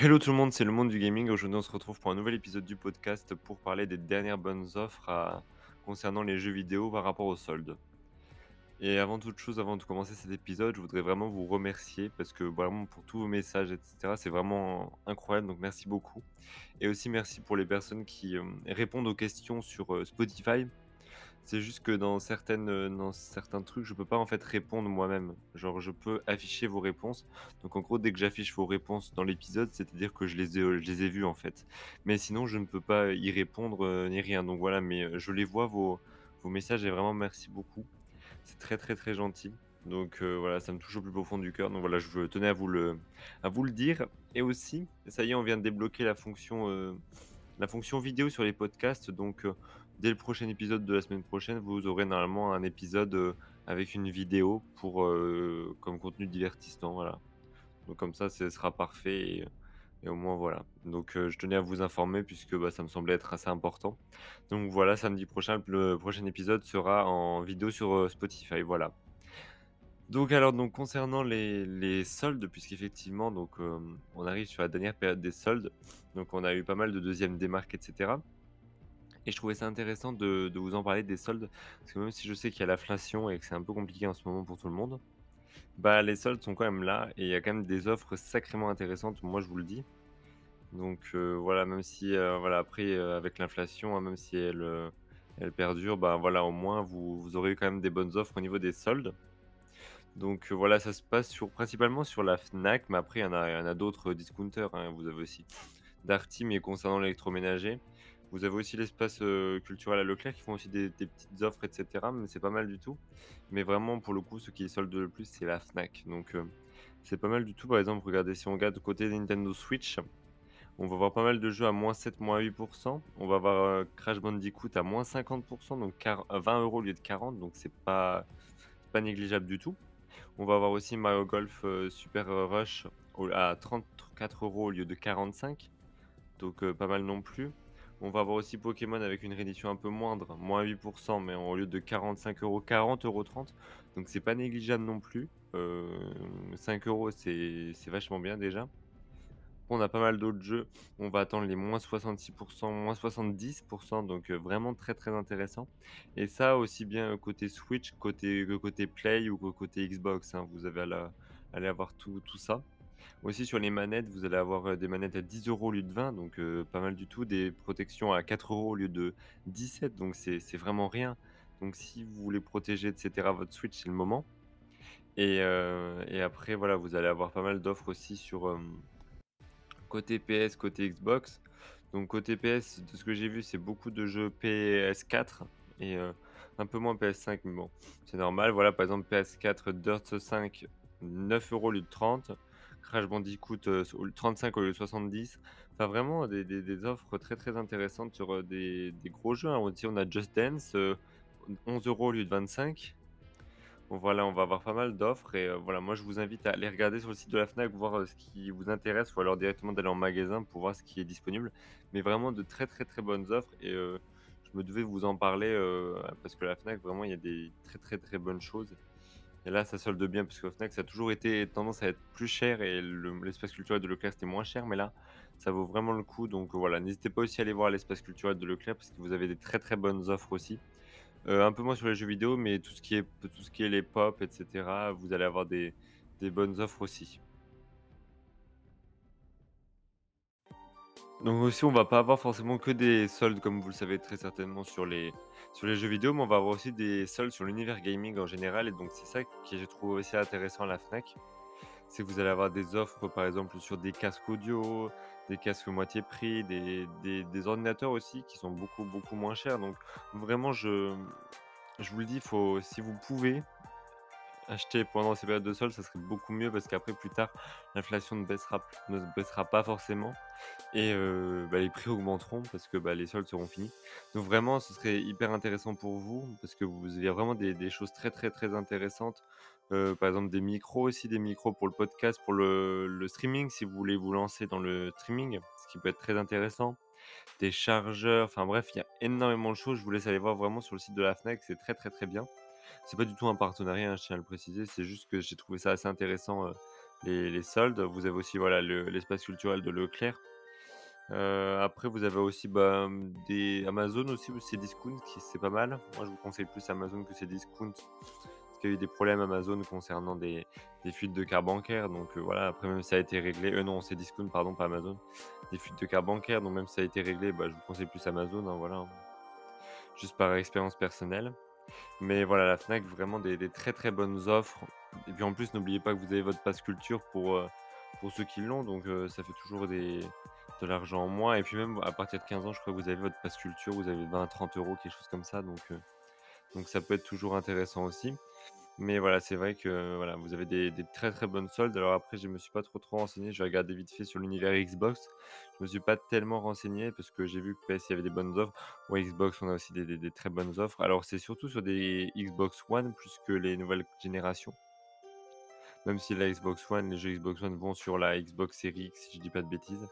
Hello tout le monde, c'est le monde du gaming. Aujourd'hui, on se retrouve pour un nouvel épisode du podcast pour parler des dernières bonnes offres à- concernant les jeux vidéo par rapport aux soldes. Et avant toute chose, avant de commencer cet épisode, je voudrais vraiment vous remercier parce que vraiment pour tous vos messages, etc., c'est vraiment incroyable. Donc merci beaucoup. Et aussi merci pour les personnes qui euh, répondent aux questions sur euh, Spotify. C'est juste que dans certaines, heu, dans certains trucs, je peux pas en fait répondre moi-même. Genre je peux afficher vos réponses. Donc en gros, dès que j'affiche vos réponses dans l'épisode, c'est-à-dire que je les ai, heu, je vues en fait. Mais sinon, je ne peux pas y répondre, heu, ni rien. Donc voilà, mais, je les vois vos messages et vraiment merci beaucoup. C'est très, très, très gentil. Donc, voilà, ça me touche au plus profond du cœur. Donc voilà, je tenais à vous le à vous le dire et aussi, ça y est, on vient de débloquer la fonction, la fonction vidéo sur les podcasts, donc dès le prochain épisode de la semaine prochaine, vous aurez normalement un épisode, heu, avec une vidéo pour, heu, comme contenu divertissant, voilà. Donc comme ça, ce sera parfait et et au moins voilà. Donc je tenais à vous informer puisque, bah, ça me semblait être assez important. Donc voilà, samedi prochain, le prochain épisode sera en vidéo sur, Spotify, voilà. Donc alors donc concernant les soldes, puisqu'effectivement donc, on arrive sur la dernière période des soldes, donc on a eu pas mal de deuxièmes démarques et cetera. Et je trouvais ça intéressant de vous en parler des soldes, parce que même si je sais qu'il y a l'inflation et que c'est un peu compliqué en ce moment pour tout le monde, bah, les soldes sont quand même là et il y a quand même des offres sacrément intéressantes, moi je vous le dis. Donc heu, voilà, même si, heu, voilà après, heu, avec l'inflation, hein, même si elle, perdure, bah, voilà au moins vous aurez quand même des bonnes offres au niveau des soldes. Donc voilà, ça se passe sur principalement sur la Fnac, mais après il y en a il y en a d'autres discounters, hein. Vous avez aussi Darty, mais concernant l'électroménager. Vous avez aussi l'espace, heu, culturel à Leclerc qui font aussi des petites offres et cetera, mais c'est pas mal du tout. Mais vraiment pour le coup, ce qui solde le plus, c'est la Fnac. Donc heu, c'est pas mal du tout. Par exemple, regardez, si on regarde côté Nintendo Switch, on va voir pas mal de jeux à -7, -8 On va avoir, heu, Crash Bandicoot à -50 donc quar heu, 20 € au lieu de 40, donc c'est pas pas négligeable du tout. On va avoir aussi Mario Golf, Super Rush à 34 € au lieu de 45, donc pas mal non plus. On va avoir aussi Pokémon avec une réédition un peu moindre, moins 8% mais au lieu de 45 €, 40,30 €, donc c'est pas négligeable non plus. Hem, 5 € c'est c'est vachement bien déjà. On a pas mal d'autres jeux, on va attendre les moins 66% moins 70% donc heu, vraiment très, très intéressant et ça aussi bien côté Switch, côté côté Play ou côté Xbox, hein. Vous avez à allez avoir tout ça. Aussi sur les manettes, vous allez avoir, heu, des manettes à 10 € au lieu de 20 donc heu, pas mal du tout. Des protections à 4 € au lieu de 17 donc c'est c'est vraiment rien. Donc si vous voulez protéger et cetera votre Switch, c'est le moment et heu et après voilà, vous allez avoir pas mal d'offres aussi sur, Côté PS, côté Xbox. Donc côté PS, de ce que j'ai vu, c'est beaucoup de jeux PS4 et un peu moins PS5, mais bon, c'est normal. Voilà, par exemple, PS4 Dirt 5, 9 € au lieu de 30. Crash Bandicoot, heu, au 35 au lieu de 70. Enfin, vraiment des offres très, très intéressantes sur, heu, des gros jeux, hein. Aussi, on a Just Dance, heu, 11 € au lieu de 25. Bon, Voilà, on va avoir pas mal d'offres et voilà, moi je vous invite à aller regarder sur le site de la Fnac, voir, ce qui vous intéresse ou alors directement d'aller en magasin pour voir ce qui est disponible. Mais vraiment de très, très, très bonnes offres et je me devais vous en parler, parce que la Fnac vraiment il y a des très, très, très bonnes choses et là ça solde bien parce Fnac ça a toujours été tendance à être plus cher et le l'espace culturel de Leclerc c'était moins cher, mais là ça vaut vraiment le coup donc voilà, n'hésitez pas aussi à aller voir l'espace culturel de Leclerc parce que vous avez des très, très bonnes offres aussi. Heu, un peu moins sur les jeux vidéo, mais tout ce qui est tout ce qui est les pop et cetera, vous allez avoir des bonnes offres aussi. Donc aussi, on va pas avoir forcément que des soldes comme vous le savez très certainement sur les sur les jeux vidéo, mais on va avoir aussi des soldes sur l'univers gaming en général et donc c'est ça que j'ai trouvé aussi intéressant à la Fnac. C'est que vous allez avoir des offres, par exemple, sur des casques audio, des casques moitié prix, des des des ordinateurs aussi qui sont beaucoup, beaucoup moins chers donc vraiment je je vous le dis, faut si vous pouvez Acheter pendant ces périodes de soldes, ça serait beaucoup mieux parce qu'après plus tard, l'inflation ne baissera ne baissera pas forcément et bah, les prix augmenteront parce que, bah, les soldes seront finis. Donc vraiment, ce serait hyper intéressant pour vous parce que vous il y a vraiment des des choses très, très, très intéressantes. Par exemple des micros aussi, des micros pour le podcast, pour le le streaming, si vous voulez vous lancer dans le streaming, ce qui peut être très intéressant. Des chargeurs, enfin bref, il y a énormément de choses. Je vous laisse aller voir vraiment sur le site de la Fnac, c'est très, très, très bien. C'est pas du tout un partenariat, hein, je tiens à le préciser, c'est juste que j'ai trouvé ça assez intéressant, les soldes. Vous avez aussi, voilà, le l'espace culturel de Leclerc. Après vous avez aussi, bah, mmh, des Amazon aussi ou Cdiscount qui c'est pas mal. Moi, je vous conseille plus Amazon que Cdiscount parce qu'il y a eu des problèmes Amazon concernant des des fuites de cartes bancaires donc voilà, après même ça a été réglé euh, non, Cdiscount pardon, pas Amazon. Des fuites de cartes bancaires donc même ça a été réglé, bah, je vous conseille plus Amazon, hein, voilà, hein. Juste par expérience personnelle. Mais voilà, la Fnac, vraiment des très, très bonnes offres. Et puis en plus, n'oubliez pas que vous avez votre pass culture pour, pour ceux qui l'ont. Donc heu, ça fait toujours de l'argent en moins. Et puis même à partir de 15 ans, je crois que vous avez votre pass culture, vous avez 20-30 euros, quelque chose comme ça. Heu, donc ça peut être toujours intéressant aussi. Mais voilà, c'est vrai que, voilà, vous avez des très, très bonnes soldes. Alors après, je me suis pas trop, trop renseigné. J'ai regardé vite fait sur l'univers Xbox. Je me suis pas tellement renseigné parce que j'ai vu que PS, il y avait des bonnes offres. Ouais, Xbox, on a aussi des très bonnes offres. Alors c'est surtout sur des Xbox One plus que les nouvelles générations. Même si la Xbox One, les jeux Xbox One vont sur la Xbox Series X, si je dis pas de bêtises.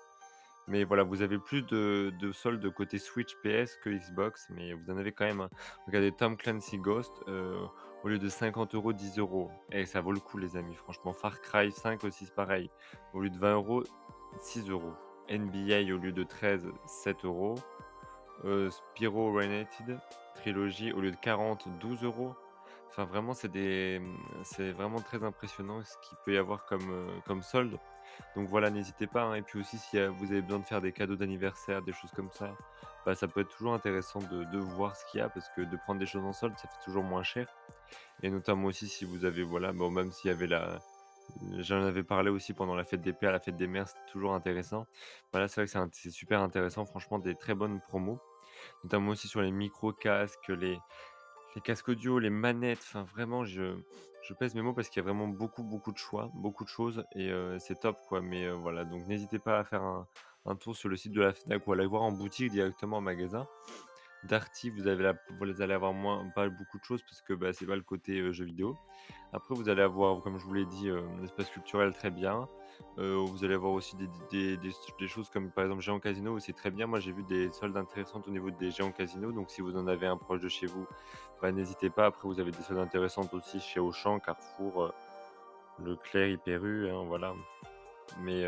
Mais voilà, vous avez plus de de soldes côté Switch, PS que Xbox, mais vous en avez quand même, hein. Regardez Tom Clancy Ghost, heu, au lieu de 50 €, 10 euros. et ça vaut le coup les amis, franchement. Far Cry 5 aussi c'est pareil. Au lieu de 20 euros, 6 euros. NBA au lieu de 13, 7 euros. Heu, Spyro Reignited Trilogy au lieu de 40, 12 euros. Enfin vraiment c'est des, vraiment très impressionnant ce qu'il peut y avoir comme, heu, comme solde. Donc voilà, n'hésitez pas, hein. Et puis aussi si, vous avez besoin de faire des cadeaux d'anniversaire, des choses comme ça, bah, ça peut être toujours intéressant de voir ce qu'il y a parce que de prendre des choses en solde, ça fait toujours moins cher. Et notamment aussi si vous avez voilà, bon même s'il y avait la j'en avais parlé aussi pendant la fête des pères, la fête des mères, c'était toujours intéressant. Voilà, c'est vrai que c'est super intéressant, franchement des très bonnes promos, notamment aussi sur les micros casques, les les casques audio, les manettes, enfin vraiment je je pèse mes mots parce qu'il y a vraiment beaucoup, beaucoup de choix, beaucoup de choses et heu, c'est top quoi. Mais heu, voilà, donc n'hésitez pas à faire un un tour sur le site de la Fnac ou à aller voir en boutique directement en magasin. Darty, vous avez vous allez avoir moins pas beaucoup de choses parce que, bah, c'est pas le côté, jeux vidéo. Après vous allez avoir, comme je vous l'ai dit, heu, un espace culturel très bien. Vous allez avoir aussi des choses comme par exemple Géant Casino où c'est très bien. Moi j'ai vu des soldes intéressantes au niveau des Géants Casino, donc si vous en avez un proche de chez vous, bah, n'hésitez pas. Après vous avez des soldes intéressantes aussi chez Auchan, Carrefour, Leclerc, Hyper U, hein, voilà. Mais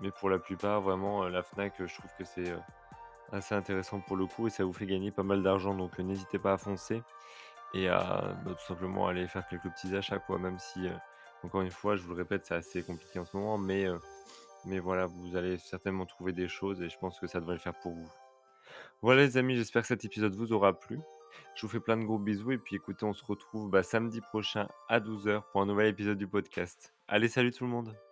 mais pour la plupart vraiment, la Fnac, je trouve que c'est, assez intéressant pour le coup et ça vous fait gagner pas mal d'argent donc heu, n'hésitez pas à foncer et à, bah, tout simplement aller faire quelques petits achats quoi. Même si, heu, encore une fois, je vous le répète, c'est assez compliqué en ce moment mais heu, mais voilà, vous allez certainement trouver des choses et je pense que ça devrait le faire pour vous. Voilà les amis, j'espère que cet épisode vous aura plu. Je vous fais plein de gros bisous et puis écoutez, on se retrouve, bah, samedi prochain à 12:00 pour un nouvel épisode du podcast. Allez, salut tout le monde!